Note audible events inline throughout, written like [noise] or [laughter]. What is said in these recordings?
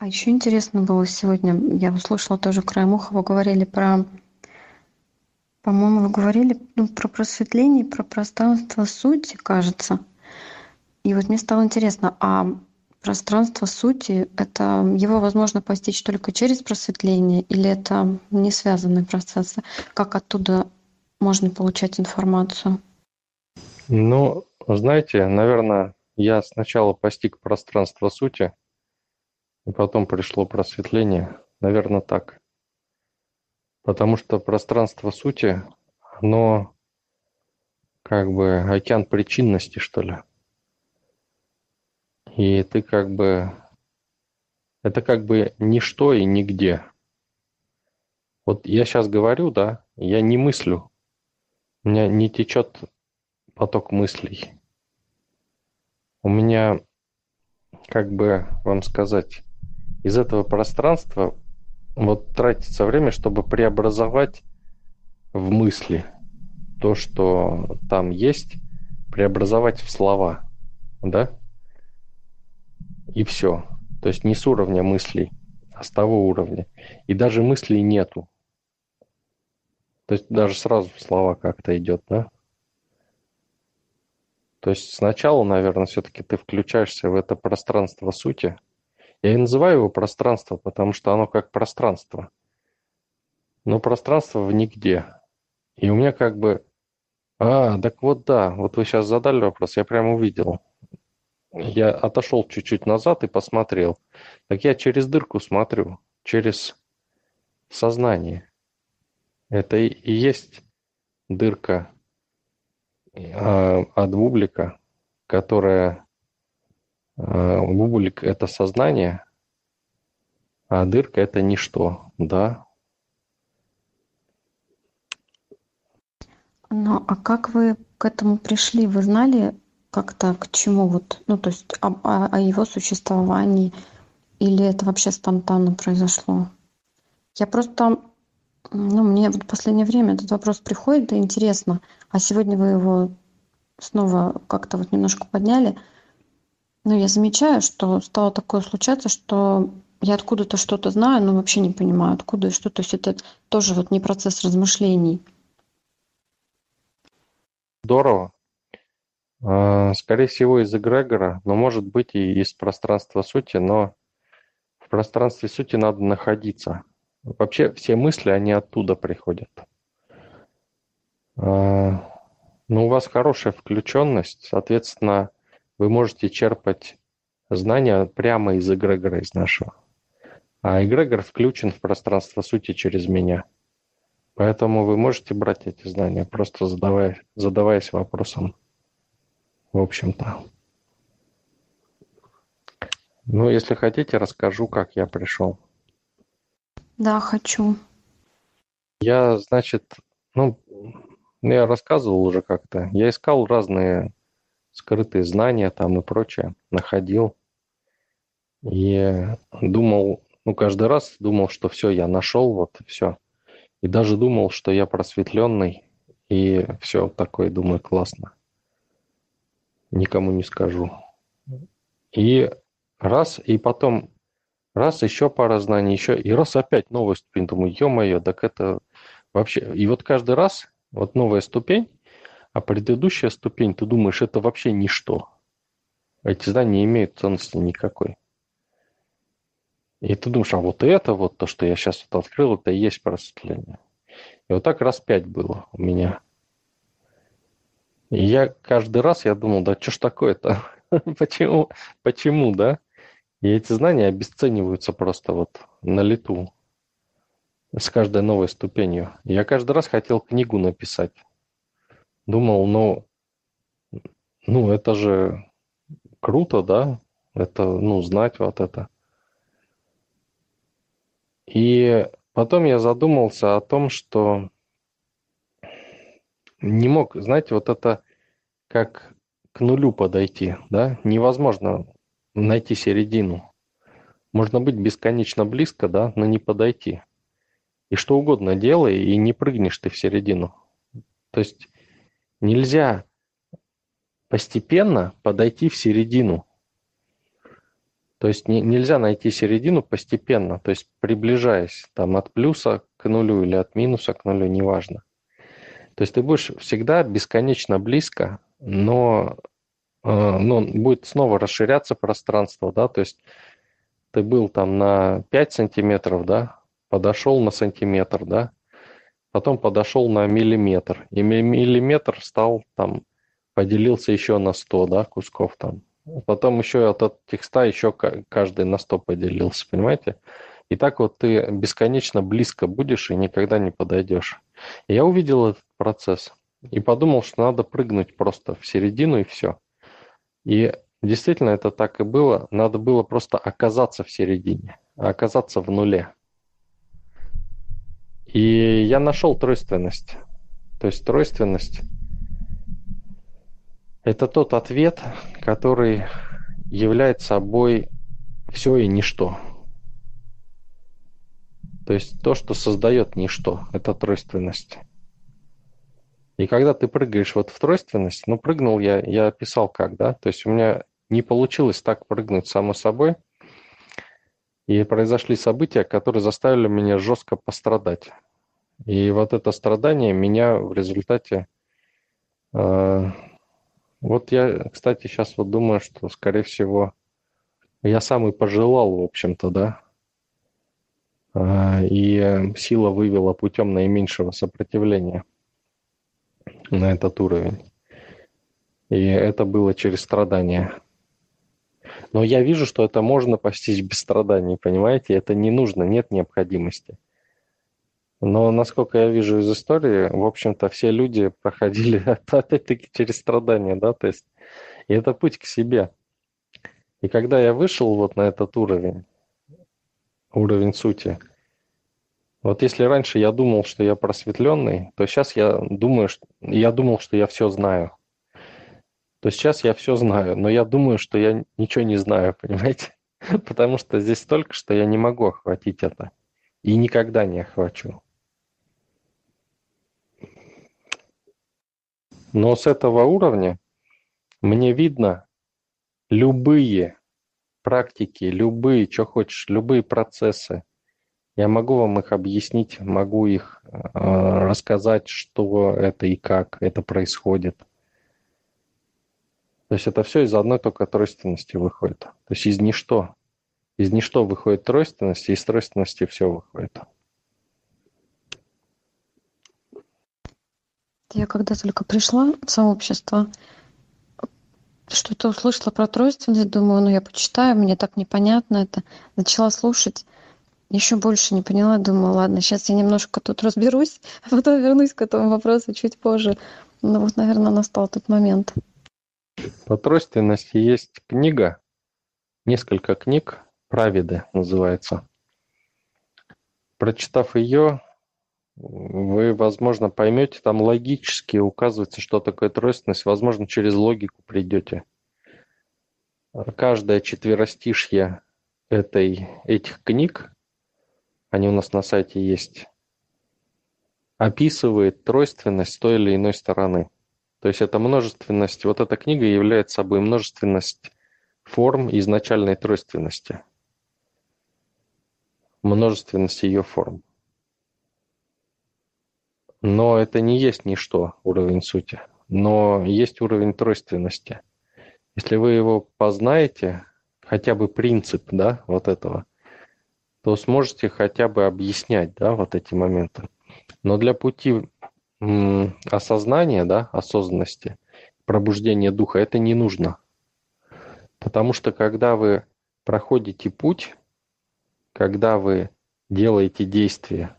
А еще интересно было сегодня, я услышала тоже краем уха, вы говорили про, по-моему, вы говорили ну, про просветление, про пространство сути, кажется. И вот мне стало интересно, а пространство сути, это его возможно постичь только через просветление или это не связанные процессы? Как оттуда можно получать информацию? Ну, знаете, наверное, я сначала постиг пространство сути, и потом пришло просветление. Наверное, так. Потому что пространство сути, оно как бы океан причинности, что ли. И ты как бы... Это как бы ничто и нигде. Вот я сейчас говорю, да, я не мыслю. У меня не течет поток мыслей. У меня, как бы вам сказать, из этого пространства вот тратится время, чтобы преобразовать в мысли то, что там есть, преобразовать в слова, да? И все. То есть не с уровня мыслей, а с того уровня. И даже мыслей нету. То есть даже сразу слова как-то идет, да? То есть сначала, наверное, все-таки ты включаешься в это пространство сути – я и называю его пространство, потому что оно как пространство. Но пространство в нигде. И у меня как бы... А, так вот да, вот вы сейчас задали вопрос, я прямо увидел. Я отошел чуть-чуть назад и посмотрел. Так я через дырку смотрю, через сознание. Это и, есть дырка э, от бублика, которая бублик – это сознание, а дырка – это ничто, да. Ну, а как вы к этому пришли? Вы знали как-то к чему вот, ну, то есть о, о, его существовании, или это вообще спонтанно произошло? Я просто, ну, мне в последнее время этот вопрос приходит, и интересно, а сегодня вы его снова как-то вот немножко подняли – ну, я замечаю, что стало такое случаться, что я откуда-то что-то знаю, но вообще не понимаю, откуда и что. То есть это тоже вот не процесс размышлений. Здорово. А, скорее всего, из эгрегора, но может быть и из пространства сути, но в пространстве сути надо находиться. Вообще все мысли, они оттуда приходят. А, ну, у вас хорошая включенность, соответственно, вы можете черпать знания прямо из эгрегора, из нашего. А эгрегор включен в пространство сути через меня. Поэтому вы можете брать эти знания, просто задавая, задаваясь вопросом, в общем-то. Ну, если хотите, расскажу, как я пришел. Да, хочу. Я, значит, ну, я рассказывал уже как-то. Я искал разные скрытые знания там и прочее находил. И думал, ну, каждый раз думал, что все, я нашел, вот, все. И даже думал, что я просветленный, и все такое, думаю, классно. Никому не скажу. И раз, и потом раз, еще пара знаний, еще, и раз опять новая ступень. Думаю, ё-моё, так это вообще... И вот каждый раз, вот новая ступень, а предыдущая ступень, ты думаешь, это вообще ничто. Эти знания не имеют ценности никакой. И ты думаешь, а вот это вот, то, что я сейчас вот открыл, это и есть просветление. И вот так раз пять было у меня. И я каждый раз я думал, да что ж такое-то? [laughs] почему, почему, да? И эти знания обесцениваются просто вот на лету с каждой новой ступенью. Я каждый раз хотел книгу написать думал, ну, ну это же круто, да, это, ну, знать вот это. И потом я задумался о том, что не мог, знаете, вот это как к нулю подойти, да, невозможно найти середину. Можно быть бесконечно близко, да, но не подойти. И что угодно делай, и не прыгнешь ты в середину. То есть Нельзя постепенно подойти в середину. То есть не, нельзя найти середину постепенно, то есть приближаясь там от плюса к нулю или от минуса к нулю, неважно. То есть ты будешь всегда бесконечно близко, но э, ну, будет снова расширяться пространство, да, то есть ты был там на 5 сантиметров, да, подошел на сантиметр, да, потом подошел на миллиметр, и миллиметр стал там, поделился еще на 100, да, кусков там. Потом еще от этих 100 еще каждый на 100 поделился, понимаете? И так вот ты бесконечно близко будешь и никогда не подойдешь. Я увидел этот процесс и подумал, что надо прыгнуть просто в середину и все. И действительно это так и было. Надо было просто оказаться в середине, оказаться в нуле. И я нашел тройственность. То есть тройственность – это тот ответ, который является собой все и ничто. То есть то, что создает ничто, это тройственность. И когда ты прыгаешь вот в тройственность, ну, прыгнул я, я описал как, да, то есть у меня не получилось так прыгнуть само собой, и произошли события, которые заставили меня жестко пострадать. И вот это страдание меня в результате... Э, вот я, кстати, сейчас вот думаю, что, скорее всего, я сам и пожелал, в общем-то, да. Э, и сила вывела путем наименьшего сопротивления на этот уровень. И это было через страдания. Но я вижу, что это можно постичь без страданий, понимаете? Это не нужно, нет необходимости. Но, насколько я вижу из истории, в общем-то, все люди проходили [laughs] опять-таки через страдания, да, то есть и это путь к себе. И когда я вышел вот на этот уровень, уровень сути, вот если раньше я думал, что я просветленный, то сейчас я думаю, что я думал, что я все знаю то сейчас я все знаю, но я думаю, что я ничего не знаю, [laughs] понимаете? Потому что здесь столько, что я не могу охватить это. И никогда не охвачу. Но с этого уровня мне видно любые практики, любые, что хочешь, любые процессы. Я могу вам их объяснить, могу их э, рассказать, что это и как это происходит. То есть это все из одной только тройственности выходит. То есть из ничто. Из ничто выходит тройственность, и из тройственности все выходит. Я когда только пришла в сообщество, что-то услышала про тройственность, думаю, ну я почитаю, мне так непонятно это. Начала слушать, еще больше не поняла, думаю, ладно, сейчас я немножко тут разберусь, [laughs] а потом вернусь к этому вопросу чуть позже. Ну вот, наверное, настал тот момент. По тройственности есть книга, несколько книг, «Праведы» называется. Прочитав ее, вы, возможно, поймете, там логически указывается, что такое тройственность, возможно, через логику придете. Каждое четверостишье этой, этих книг, они у нас на сайте есть, описывает тройственность той или иной стороны. То есть это множественность, вот эта книга является собой множественность форм изначальной тройственности. Множественность ее форм. Но это не есть ничто, уровень сути. Но есть уровень тройственности. Если вы его познаете, хотя бы принцип да, вот этого, то сможете хотя бы объяснять да, вот эти моменты. Но для пути осознания, да, осознанности, пробуждения духа, это не нужно. Потому что когда вы проходите путь, когда вы делаете действия,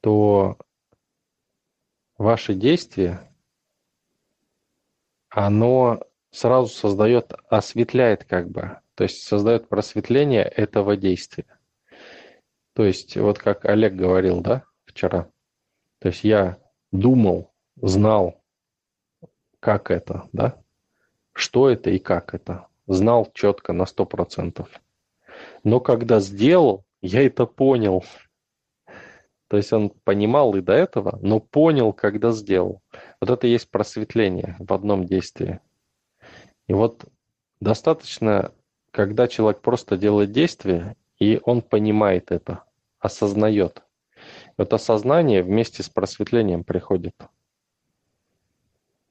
то ваше действие, оно сразу создает, осветляет как бы, то есть создает просветление этого действия. То есть вот как Олег говорил, да, вчера – то есть я думал, знал, как это, да, что это и как это. Знал четко на сто процентов. Но когда сделал, я это понял. То есть он понимал и до этого, но понял, когда сделал. Вот это и есть просветление в одном действии. И вот достаточно когда человек просто делает действие, и он понимает это, осознает. Это осознание вместе с просветлением приходит.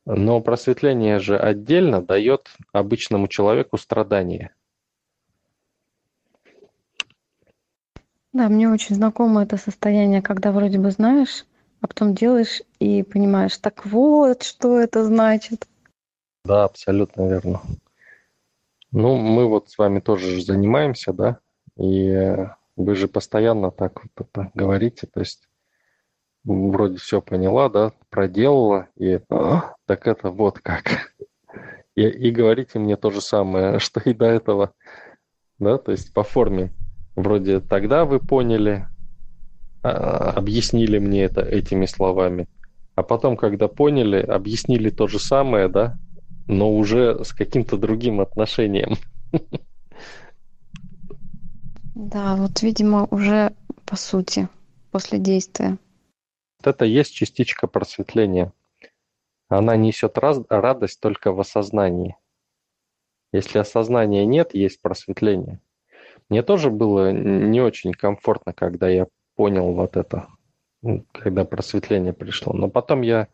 Но просветление же отдельно дает обычному человеку страдания. Да, мне очень знакомо это состояние, когда вроде бы знаешь, а потом делаешь и понимаешь, так вот, что это значит. Да, абсолютно верно. Ну, мы вот с вами тоже занимаемся, да, и вы же постоянно так вот это говорите, то есть вроде все поняла, да, проделала, и а, так это вот как. И, и говорите мне то же самое, [laughs] что и до этого, да, то есть по форме. Вроде тогда вы поняли, а, объяснили мне это этими словами, а потом, когда поняли, объяснили то же самое, да, но уже с каким-то другим отношением. [laughs] Да, вот, видимо, уже по сути, после действия. Вот это есть частичка просветления. Она несет раз, радость только в осознании. Если осознания нет, есть просветление. Мне тоже было не очень комфортно, когда я понял вот это, когда просветление пришло. Но потом я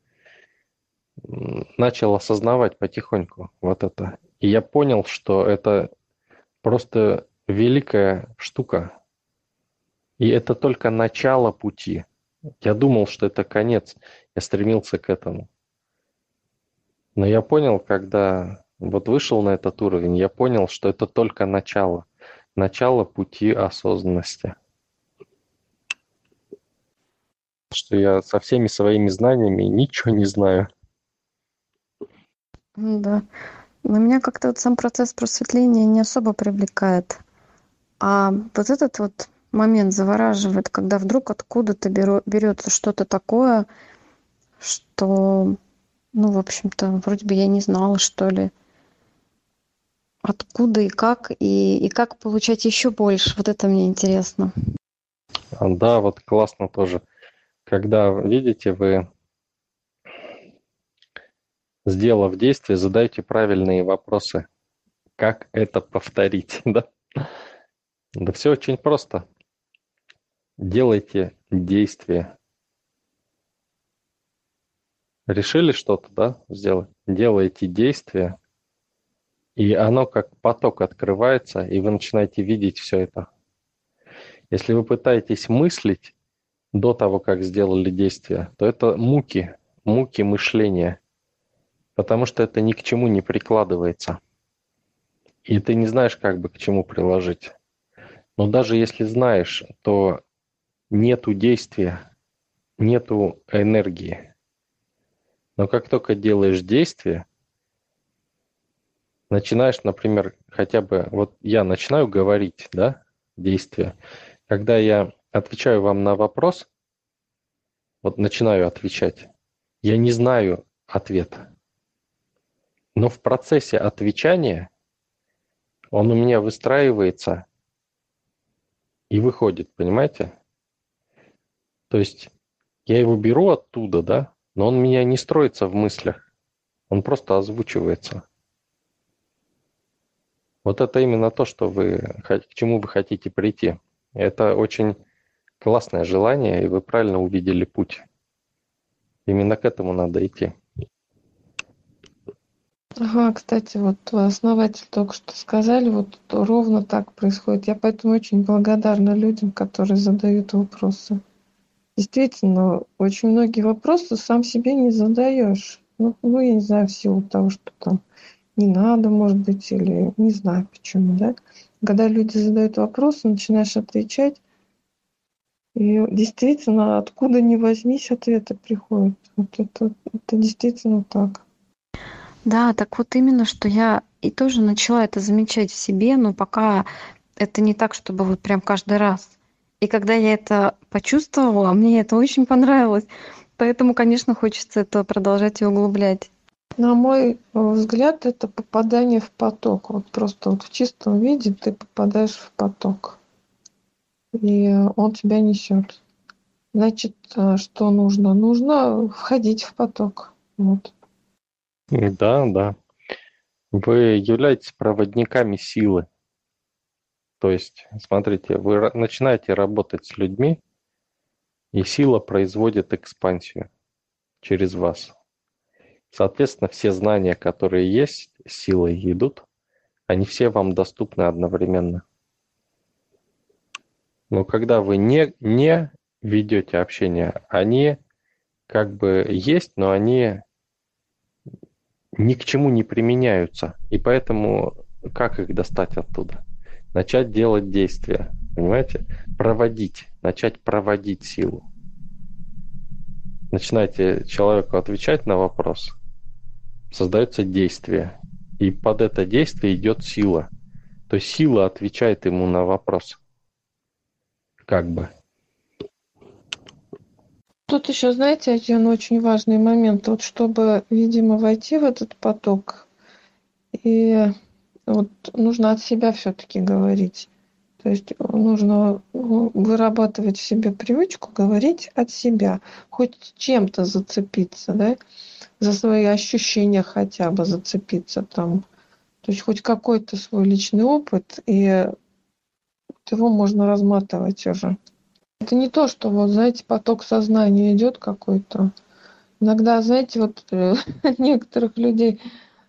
начал осознавать потихоньку вот это. И я понял, что это просто великая штука. И это только начало пути. Я думал, что это конец. Я стремился к этому. Но я понял, когда вот вышел на этот уровень, я понял, что это только начало. Начало пути осознанности. Что я со всеми своими знаниями ничего не знаю. Да. Но меня как-то вот сам процесс просветления не особо привлекает. А вот этот вот момент завораживает, когда вдруг откуда-то берется что-то такое, что, ну, в общем-то, вроде бы я не знала, что ли. Откуда и как, и, и как получать еще больше. Вот это мне интересно. Да, вот классно тоже. Когда, видите, вы сделав действие, задайте правильные вопросы. Как это повторить? [laughs] Да, да все очень просто. Делайте действие. Решили что-то, да, сделать? Делаете действие, и оно как поток открывается, и вы начинаете видеть все это. Если вы пытаетесь мыслить до того, как сделали действие, то это муки, муки мышления – потому что это ни к чему не прикладывается. И ты не знаешь, как бы к чему приложить. Но даже если знаешь, то нету действия, нету энергии. Но как только делаешь действие, начинаешь, например, хотя бы, вот я начинаю говорить, да, действие. Когда я отвечаю вам на вопрос, вот начинаю отвечать, я не знаю ответа. Но в процессе отвечания он у меня выстраивается и выходит, понимаете? То есть я его беру оттуда, да, но он меня не строится в мыслях, он просто озвучивается. Вот это именно то, что вы, к чему вы хотите прийти. Это очень классное желание, и вы правильно увидели путь. Именно к этому надо идти. Ага, кстати, вот основатель только что сказали, вот ровно так происходит. Я поэтому очень благодарна людям, которые задают вопросы. Действительно, очень многие вопросы сам себе не задаешь. Ну, ну, я не знаю, в силу того, что там не надо, может быть, или не знаю почему, да. Когда люди задают вопросы, начинаешь отвечать, и действительно, откуда ни возьмись, ответы приходят. Вот это, это действительно так. Да, так вот именно, что я и тоже начала это замечать в себе, но пока это не так, чтобы вот прям каждый раз. И когда я это почувствовала, мне это очень понравилось. Поэтому, конечно, хочется это продолжать и углублять. На мой взгляд, это попадание в поток. Вот просто вот в чистом виде ты попадаешь в поток. И он тебя несет. Значит, э, что нужно? Нужно входить в поток. Вот. Да, да. Вы являетесь проводниками силы. То есть, смотрите, вы начинаете работать с людьми, и сила производит экспансию через вас. Соответственно, все знания, которые есть, силой идут, они все вам доступны одновременно. Но когда вы не, не ведете общение, они как бы есть, но они ни к чему не применяются. И поэтому как их достать оттуда? Начать делать действия, понимаете? Проводить, начать проводить силу. Начинаете человеку отвечать на вопрос, создается действие. И под это действие идет сила. То есть сила отвечает ему на вопрос. Как бы. Тут еще, знаете, один очень важный момент. Вот чтобы, видимо, войти в этот поток, и вот нужно от себя все-таки говорить. То есть нужно ну, вырабатывать в себе привычку говорить от себя, хоть чем-то зацепиться, да, за свои ощущения хотя бы зацепиться там. То есть хоть какой-то свой личный опыт, и его можно разматывать уже. Это не то, что вот, знаете, поток сознания идет какой-то. Иногда, знаете, вот э, [laughs] некоторых людей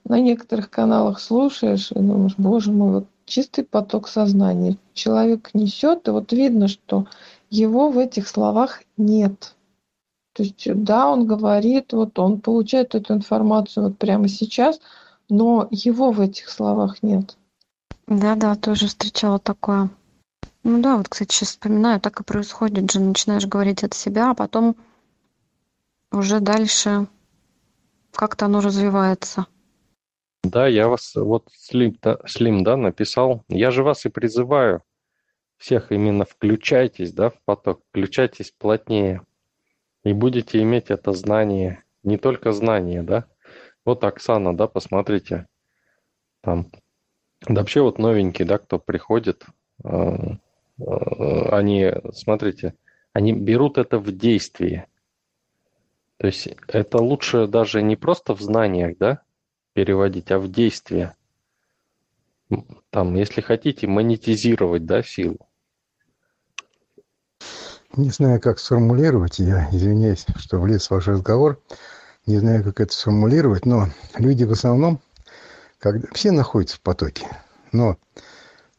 на некоторых каналах слушаешь и думаешь, боже мой, вот чистый поток сознания. Человек несет, и вот видно, что его в этих словах нет. То есть, да, он говорит, вот он получает эту информацию вот прямо сейчас, но его в этих словах нет. Да-да, тоже встречала такое. Ну да, вот, кстати, сейчас вспоминаю, так и происходит же. Начинаешь говорить от себя, а потом уже дальше как-то оно развивается. Да, я вас, вот Слим, да, Слим, да, написал. Я же вас и призываю всех именно включайтесь, да, в поток, включайтесь плотнее. И будете иметь это знание, не только знание, да. Вот Оксана, да, посмотрите, там, да вообще вот новенький, да, кто приходит, Э, они, смотрите, они берут это в действии. То есть это лучше даже не просто в знаниях, да, переводить, а в действие. Там, если хотите, монетизировать, да, силу. Не знаю, как сформулировать, я извиняюсь, что влез в ваш разговор, не знаю, как это сформулировать, но люди в основном, когда, все находятся в потоке, но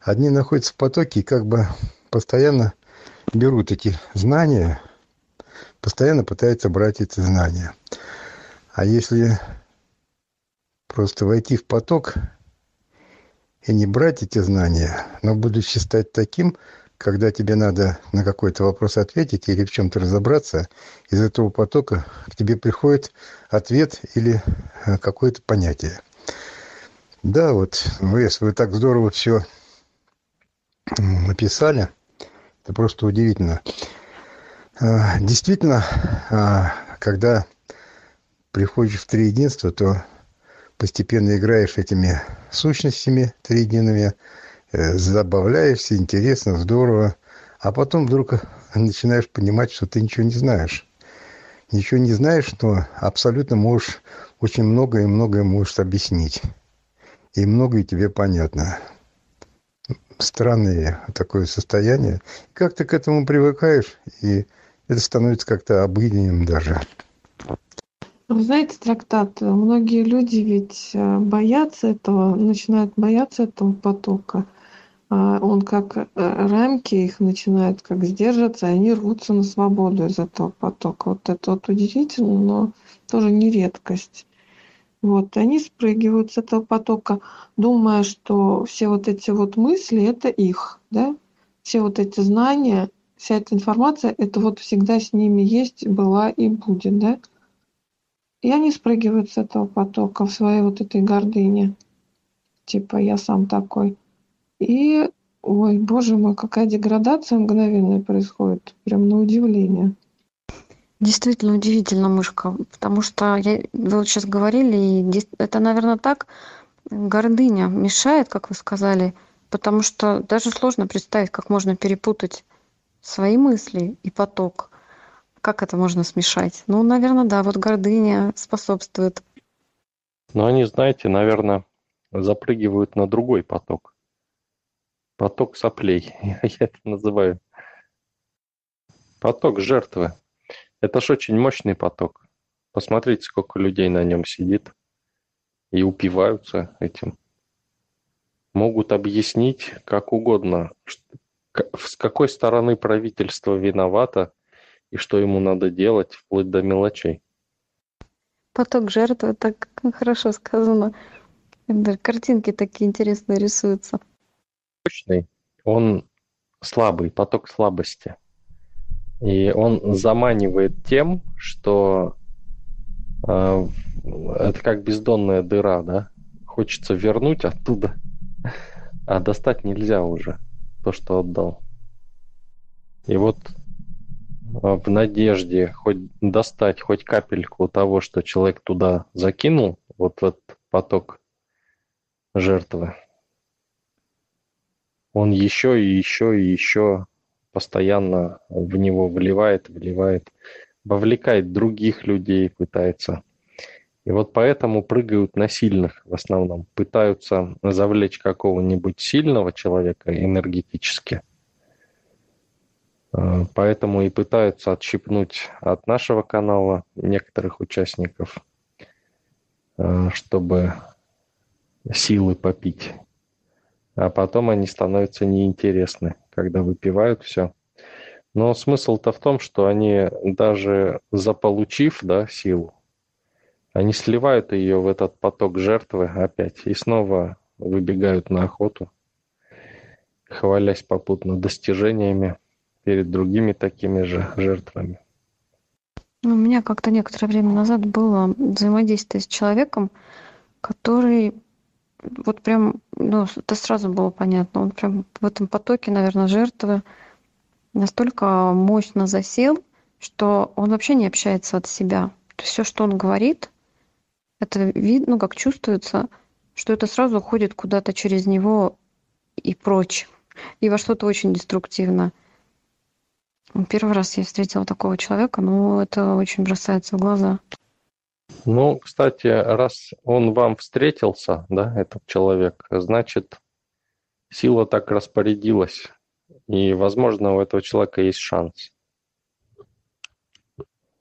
Одни находятся в потоке и как бы постоянно берут эти знания, постоянно пытаются брать эти знания. А если просто войти в поток и не брать эти знания, но будучи стать таким, когда тебе надо на какой-то вопрос ответить или в чем-то разобраться, из этого потока к тебе приходит ответ или э, какое-то понятие. Да, вот вы, вы так здорово все написали. Это просто удивительно. А, действительно, а, когда приходишь в триединство, то постепенно играешь этими сущностями триедиными, э, забавляешься, интересно, здорово, а потом вдруг начинаешь понимать, что ты ничего не знаешь. Ничего не знаешь, но абсолютно можешь очень многое и многое можешь объяснить. И многое тебе понятно странное такое состояние. Как ты к этому привыкаешь, и это становится как-то обыденным даже. Вы знаете, трактат, многие люди ведь э, боятся этого, начинают бояться этого потока. А он как э, рамки их начинает как сдерживаться, и они рвутся на свободу из этого потока. Вот это вот удивительно, но тоже не редкость. Вот, они спрыгивают с этого потока, думая, что все вот эти вот мысли – это их, да, все вот эти знания, вся эта информация – это вот всегда с ними есть, была и будет, да. И они спрыгивают с этого потока в своей вот этой гордыне, типа «я сам такой». И, ой, боже мой, какая деградация мгновенная происходит, прям на удивление. Действительно удивительно, мышка, потому что я, вы вот сейчас говорили, и это, наверное, так, гордыня мешает, как вы сказали, потому что даже сложно представить, как можно перепутать свои мысли и поток. Как это можно смешать? Ну, наверное, да, вот гордыня способствует. Но они, знаете, наверное, запрыгивают на другой поток. Поток соплей, [laughs] я это называю. Поток жертвы. Это ж очень мощный поток. Посмотрите, сколько людей на нем сидит и упиваются этим. Могут объяснить как угодно, с какой стороны правительство виновато и что ему надо делать, вплоть до мелочей. Поток жертвы, так хорошо сказано. Картинки такие интересные рисуются. Точный. Он слабый, поток слабости. И он заманивает тем, что э, это как бездонная дыра, да? Хочется вернуть оттуда, а достать нельзя уже то, что отдал. И вот а, в надежде хоть достать хоть капельку того, что человек туда закинул, вот в этот поток жертвы, он еще и еще и еще постоянно в него вливает, вливает, вовлекает других людей, пытается. И вот поэтому прыгают на сильных в основном, пытаются завлечь какого-нибудь сильного человека энергетически. А, поэтому и пытаются отщипнуть от нашего канала некоторых участников, а, чтобы силы попить а потом они становятся неинтересны, когда выпивают все. Но смысл-то в том, что они даже заполучив да, силу, они сливают ее в этот поток жертвы опять и снова выбегают на охоту, хвалясь попутно достижениями перед другими такими же жертвами. У меня как-то некоторое время назад было взаимодействие с человеком, который вот прям, ну, это сразу было понятно. Он прям в этом потоке, наверное, жертвы настолько мощно засел, что он вообще не общается от себя. То есть все, что он говорит, это видно, ну, как чувствуется, что это сразу уходит куда-то через него и прочь. И во что-то очень деструктивно. Первый раз я встретила такого человека, но это очень бросается в глаза. Ну, кстати, раз он вам встретился, да, этот человек, значит, сила так распорядилась. И, возможно, у этого человека есть шанс.